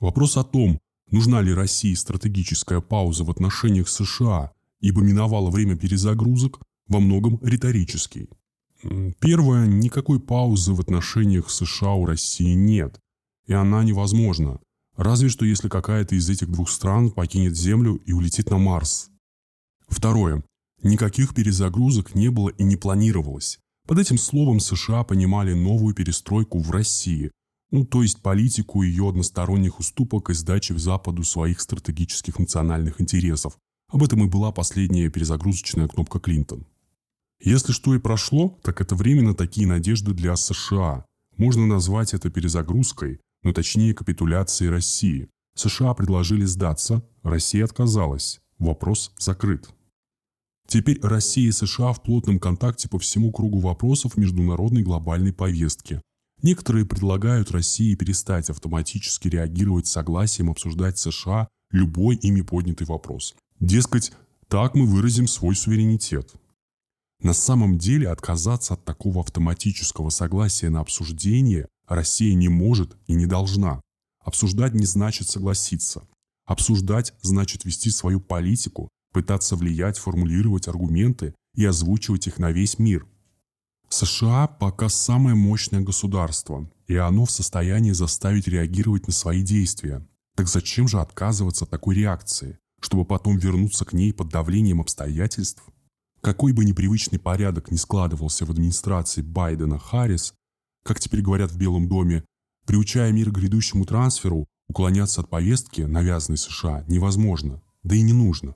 Вопрос о том, нужна ли России стратегическая пауза в отношениях США, ибо миновало время перезагрузок, во многом риторический. Первое, никакой паузы в отношениях США у России нет, и она невозможна, разве что если какая-то из этих двух стран покинет Землю и улетит на Марс. Второе, никаких перезагрузок не было и не планировалось. Под этим словом США понимали новую перестройку в России, ну то есть политику ее односторонних уступок и сдачи в Западу своих стратегических национальных интересов. Об этом и была последняя перезагрузочная кнопка Клинтон. Если что и прошло, так это временно такие надежды для США. Можно назвать это перезагрузкой, но точнее капитуляцией России. США предложили сдаться, Россия отказалась. Вопрос закрыт. Теперь Россия и США в плотном контакте по всему кругу вопросов международной глобальной повестки. Некоторые предлагают России перестать автоматически реагировать согласием обсуждать США любой ими поднятый вопрос. Дескать, так мы выразим свой суверенитет. На самом деле отказаться от такого автоматического согласия на обсуждение Россия не может и не должна. Обсуждать не значит согласиться. Обсуждать значит вести свою политику, пытаться влиять, формулировать аргументы и озвучивать их на весь мир. США пока самое мощное государство, и оно в состоянии заставить реагировать на свои действия. Так зачем же отказываться от такой реакции, чтобы потом вернуться к ней под давлением обстоятельств? Какой бы непривычный порядок ни складывался в администрации Байдена-Харрис, как теперь говорят в Белом доме, приучая мир к грядущему трансферу, уклоняться от повестки, навязанной США, невозможно, да и не нужно.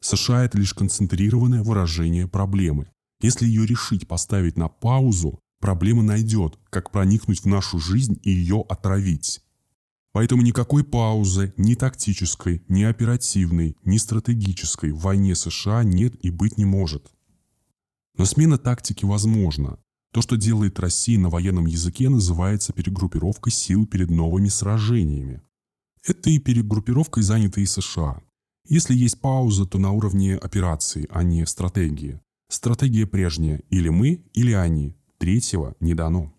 США – это лишь концентрированное выражение проблемы. Если ее решить поставить на паузу, проблема найдет, как проникнуть в нашу жизнь и ее отравить. Поэтому никакой паузы, ни тактической, ни оперативной, ни стратегической в войне США нет и быть не может. Но смена тактики возможна. То, что делает Россия на военном языке, называется перегруппировкой сил перед новыми сражениями. Это и перегруппировкой заняты и США. Если есть пауза, то на уровне операции, а не стратегии. Стратегия прежняя – или мы, или они. Третьего не дано.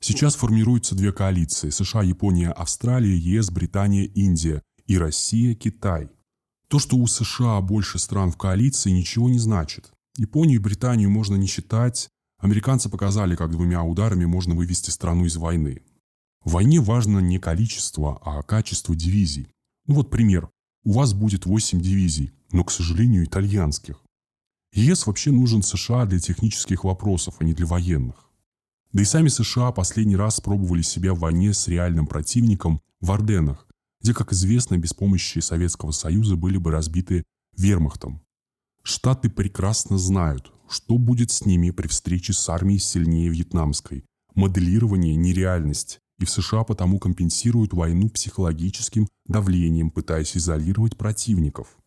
Сейчас формируются две коалиции – США, Япония, Австралия, ЕС, Британия, Индия и Россия, Китай. То, что у США больше стран в коалиции, ничего не значит. Японию и Британию можно не считать. Американцы показали, как двумя ударами можно вывести страну из войны. В войне важно не количество, а качество дивизий. Ну вот пример. У вас будет 8 дивизий, но, к сожалению, итальянских. ЕС вообще нужен США для технических вопросов, а не для военных. Да и сами США последний раз пробовали себя в войне с реальным противником в Орденах, где, как известно, без помощи Советского Союза были бы разбиты вермахтом. Штаты прекрасно знают, что будет с ними при встрече с армией сильнее вьетнамской. Моделирование – нереальность, и в США потому компенсируют войну психологическим давлением, пытаясь изолировать противников.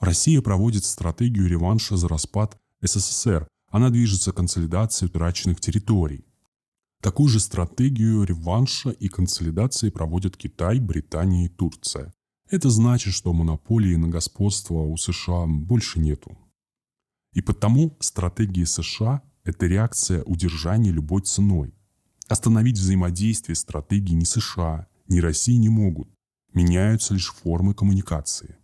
Россия проводит стратегию реванша за распад СССР. Она движется к консолидации утраченных территорий. Такую же стратегию реванша и консолидации проводят Китай, Британия и Турция. Это значит, что монополии на господство у США больше нету. И потому стратегия США – это реакция удержания любой ценой. Остановить взаимодействие стратегии ни США, ни России не могут. Меняются лишь формы коммуникации.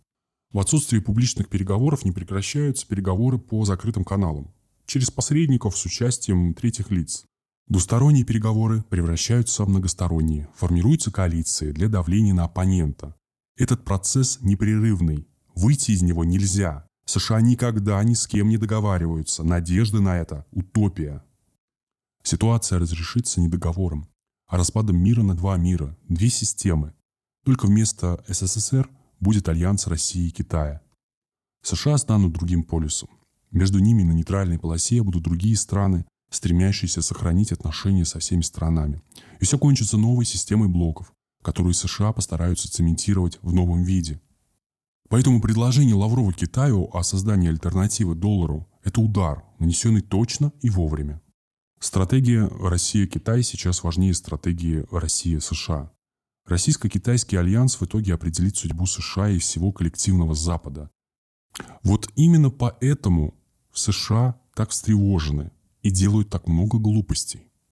В отсутствие публичных переговоров не прекращаются переговоры по закрытым каналам, через посредников с участием третьих лиц. Двусторонние переговоры превращаются в многосторонние, формируются коалиции для давления на оппонента. Этот процесс непрерывный, выйти из него нельзя. США никогда ни с кем не договариваются, надежды на это – утопия. Ситуация разрешится не договором, а распадом мира на два мира, две системы. Только вместо СССР будет альянс России и Китая. США станут другим полюсом. Между ними на нейтральной полосе будут другие страны, стремящийся сохранить отношения со всеми странами. И все кончится новой системой блоков, которую США постараются цементировать в новом виде. Поэтому предложение Лаврова Китаю о создании альтернативы доллару – это удар, нанесенный точно и вовремя. Стратегия Россия-Китай сейчас важнее стратегии Россия-США. Российско-китайский альянс в итоге определит судьбу США и всего коллективного Запада. Вот именно поэтому в США так встревожены и делают так много глупостей.